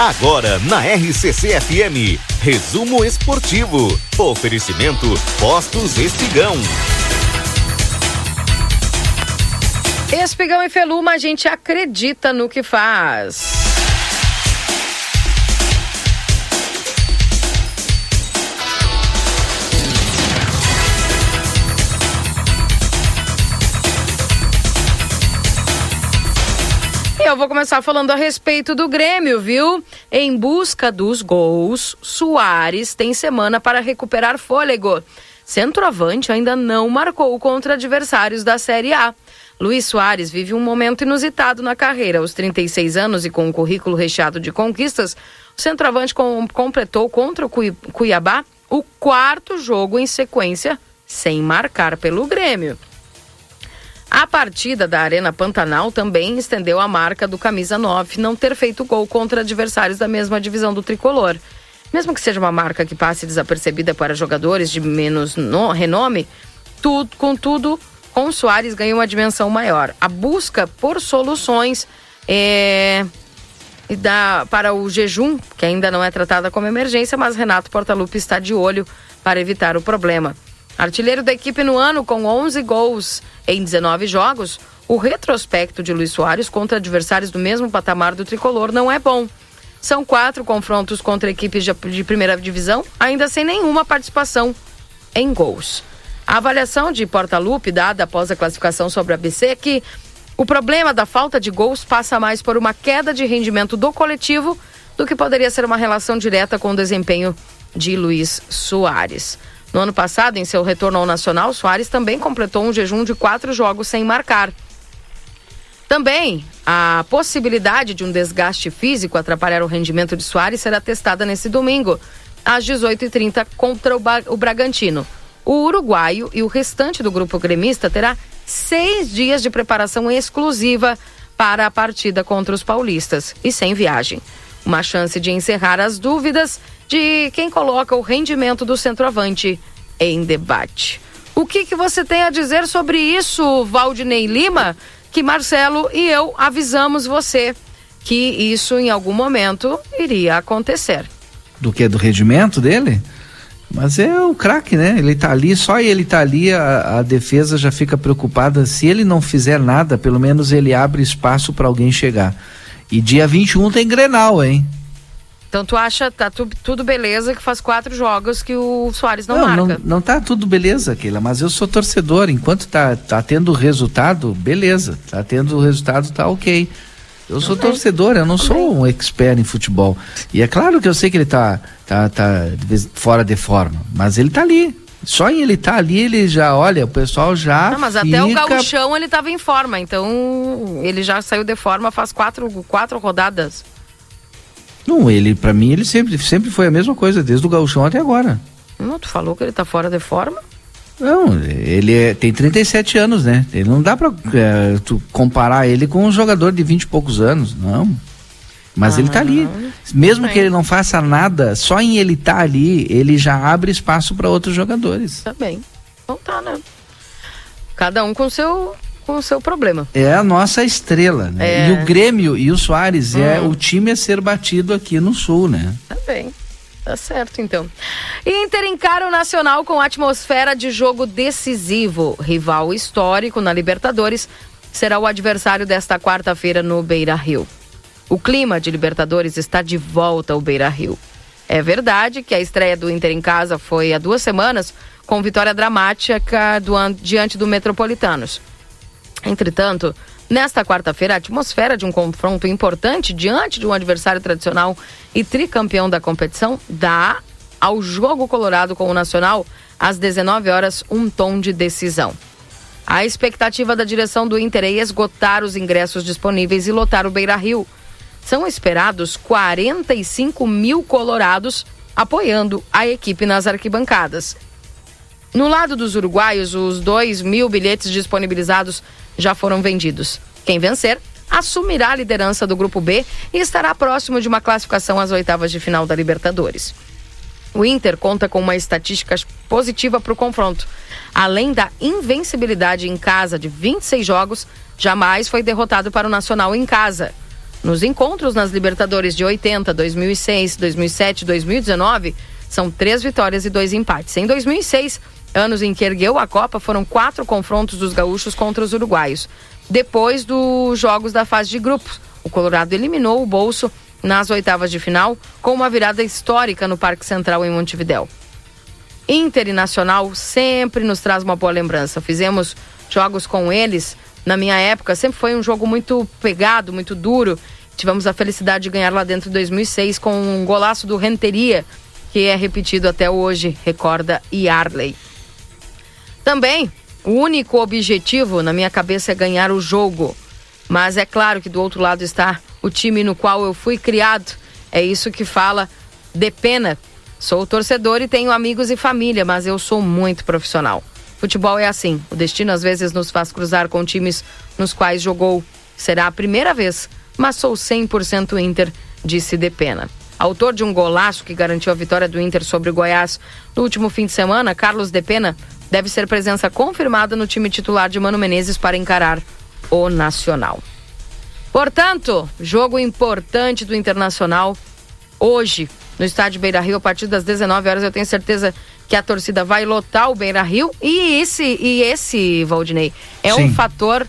Agora na RCC FM, resumo esportivo. Oferecimento Postos Espigão. Espigão e Feluma, a gente acredita no que faz. Eu vou começar falando a respeito do Grêmio, viu? Em busca dos gols, Soares tem semana para recuperar fôlego. Centroavante ainda não marcou contra adversários da Série A. Luiz Soares vive um momento inusitado na carreira. Aos 36 anos e com um currículo recheado de conquistas, o centroavante com, completou contra o Cuiabá o quarto jogo em sequência sem marcar pelo Grêmio. A partida da Arena Pantanal também estendeu a marca do camisa 9 não ter feito gol contra adversários da mesma divisão do tricolor. Mesmo que seja uma marca que passe desapercebida para jogadores de menos no, renome, tudo, contudo, com Soares ganhou uma dimensão maior. A busca por soluções é, da, para o jejum, que ainda não é tratada como emergência, mas Renato Portaluppi está de olho para evitar o problema. Artilheiro da equipe no ano com 11 gols em 19 jogos, o retrospecto de Luiz Soares contra adversários do mesmo patamar do tricolor não é bom. São quatro confrontos contra equipes de primeira divisão, ainda sem nenhuma participação em gols. A avaliação de Porta-Lupe, dada após a classificação sobre a ABC, é que o problema da falta de gols passa mais por uma queda de rendimento do coletivo do que poderia ser uma relação direta com o desempenho de Luiz Soares. No ano passado, em seu retorno ao Nacional, Soares também completou um jejum de quatro jogos sem marcar. Também a possibilidade de um desgaste físico atrapalhar o rendimento de Soares será testada nesse domingo, às 18h30, contra o, Bragantino. O uruguaio e o restante do grupo gremista terá seis dias de preparação exclusiva para a partida contra os paulistas e sem viagem. Uma chance de encerrar as dúvidas de quem coloca o rendimento do centroavante em debate. O que, que você tem a dizer sobre isso, Valdinei Lima? Que Marcelo e eu avisamos você que isso em algum momento iria acontecer. Do que? Do rendimento dele? Mas é o craque, né? Ele tá ali, só ele tá ali, a, a, defesa já fica preocupada. Se ele não fizer nada, pelo menos ele abre espaço para alguém chegar. E dia 21 tem Grenal, hein? Então tu acha tá tu, tudo beleza que faz quatro jogos que o Soares não, não marca? Não, não tá tudo beleza, Keila, mas eu sou torcedor. Enquanto tá, tá tendo resultado, beleza. Tá tendo resultado, tá ok. Eu sou okay. torcedor, eu não okay. sou um expert em futebol. E é claro que eu sei que ele tá, tá, tá fora de forma, mas ele tá ali. Só em ele estar tá ali, ele já, olha, o pessoal já. Não, mas fica... até o gauchão ele estava em forma, então ele já saiu de forma faz quatro, quatro rodadas. Não, ele, para mim, ele sempre, sempre foi a mesma coisa, desde o gauchão até agora. Não, tu falou que ele tá fora de forma? Não, ele é, tem 37 anos, né? Ele não dá pra é, tu comparar ele com um jogador de 20 e poucos anos, não. Mas ah, ele tá ali. Mesmo que ele não faça nada, só em ele estar tá ali, ele já abre espaço para outros jogadores. Tá bem. Então tá, né? Cada um com seu com o seu problema. É a nossa estrela, né? É. E o Grêmio e o Soares é hum. é o time a ser batido aqui no Sul, né? Tá bem. Tá certo, então. Inter encara o Nacional com atmosfera de jogo decisivo. Rival histórico na Libertadores será o adversário desta quarta-feira no Beira Rio. O clima de Libertadores está de volta ao Beira Rio. É verdade que a estreia do Inter em casa foi há duas semanas, com vitória dramática do, diante do Metropolitanos. Entretanto, nesta quarta-feira, a atmosfera de um confronto importante diante de um adversário tradicional e tricampeão da competição dá ao jogo colorado com o Nacional, às 19 horas, um tom de decisão. A expectativa da direção do Inter é esgotar os ingressos disponíveis e lotar o Beira Rio. São esperados 45 mil colorados apoiando a equipe nas arquibancadas. No lado dos uruguaios, os 2 mil bilhetes disponibilizados já foram vendidos. Quem vencer assumirá a liderança do Grupo B e estará próximo de uma classificação às oitavas de final da Libertadores. O Inter conta com uma estatística positiva para o confronto. Além da invencibilidade em casa de 26 jogos, jamais foi derrotado para o Nacional em casa. Nos encontros nas Libertadores de 80, 2006, 2007, 2019, são três vitórias e dois empates. Em 2006, anos em que ergueu a Copa, foram quatro confrontos dos gaúchos contra os uruguaios. Depois dos jogos da fase de grupos, o Colorado eliminou o Bolso nas oitavas de final com uma virada histórica no Parque Central em Montevidéu. Inter e Nacional sempre nos traz uma boa lembrança. Fizemos jogos com eles na minha época, sempre foi um jogo muito pegado, muito duro. Tivemos a felicidade de ganhar lá dentro em 2006 com um golaço do Renteria, que é repetido até hoje, recorda Yarley. Também, o único objetivo na minha cabeça é ganhar o jogo. Mas é claro que do outro lado está o time no qual eu fui criado. É isso que fala de pena. Sou torcedor e tenho amigos e família, mas eu sou muito profissional. Futebol é assim. O destino às vezes nos faz cruzar com times nos quais jogou. Será a primeira vez, mas sou 100% Inter, disse Depena. Autor de um golaço que garantiu a vitória do Inter sobre o Goiás no último fim de semana, Carlos Depena deve ser presença confirmada no time titular de Mano Menezes para encarar o Nacional. Portanto, jogo importante do Internacional hoje no estádio Beira Rio a partir das 19 horas. Eu tenho certeza que a torcida vai lotar o Beira Rio e esse, e esse Valdinei, é Sim. um fator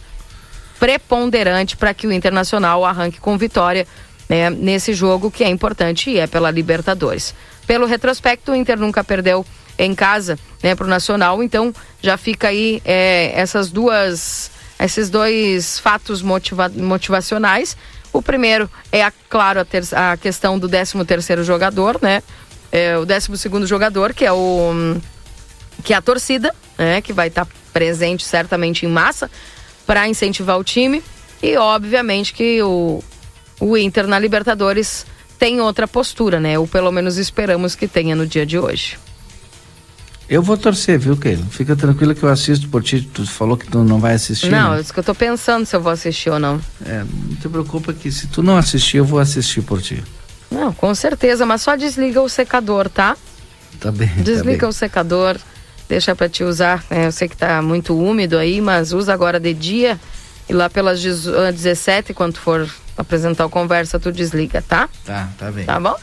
preponderante para que o Internacional arranque com vitória né, nesse jogo que é importante e é pela Libertadores. Pelo retrospecto, o Inter nunca perdeu em casa né, para o Nacional, então já fica aí é, essas duas, esses dois fatos motiva motivacionais. O primeiro é, a, claro, a, a questão do 13 terceiro jogador, né? é, o 12 segundo jogador, que é o que é a torcida, né, que vai estar tá presente certamente em massa para incentivar o time e obviamente que o, o Inter na Libertadores tem outra postura, né? Ou pelo menos esperamos que tenha no dia de hoje. Eu vou torcer, viu, Keila? Fica tranquila que eu assisto por ti. Tu falou que tu não vai assistir. Não, né? é isso que eu tô pensando se eu vou assistir ou não. É, não te preocupa que se tu não assistir, eu vou assistir por ti. Não, com certeza, mas só desliga o secador, tá? Tá bem. Tá desliga tá bem. o secador, deixa para te usar. É, eu sei que tá muito úmido aí, mas usa agora de dia e lá pelas 17, quando for apresentar a conversa, tu desliga, tá? Tá, tá bem. Tá bom?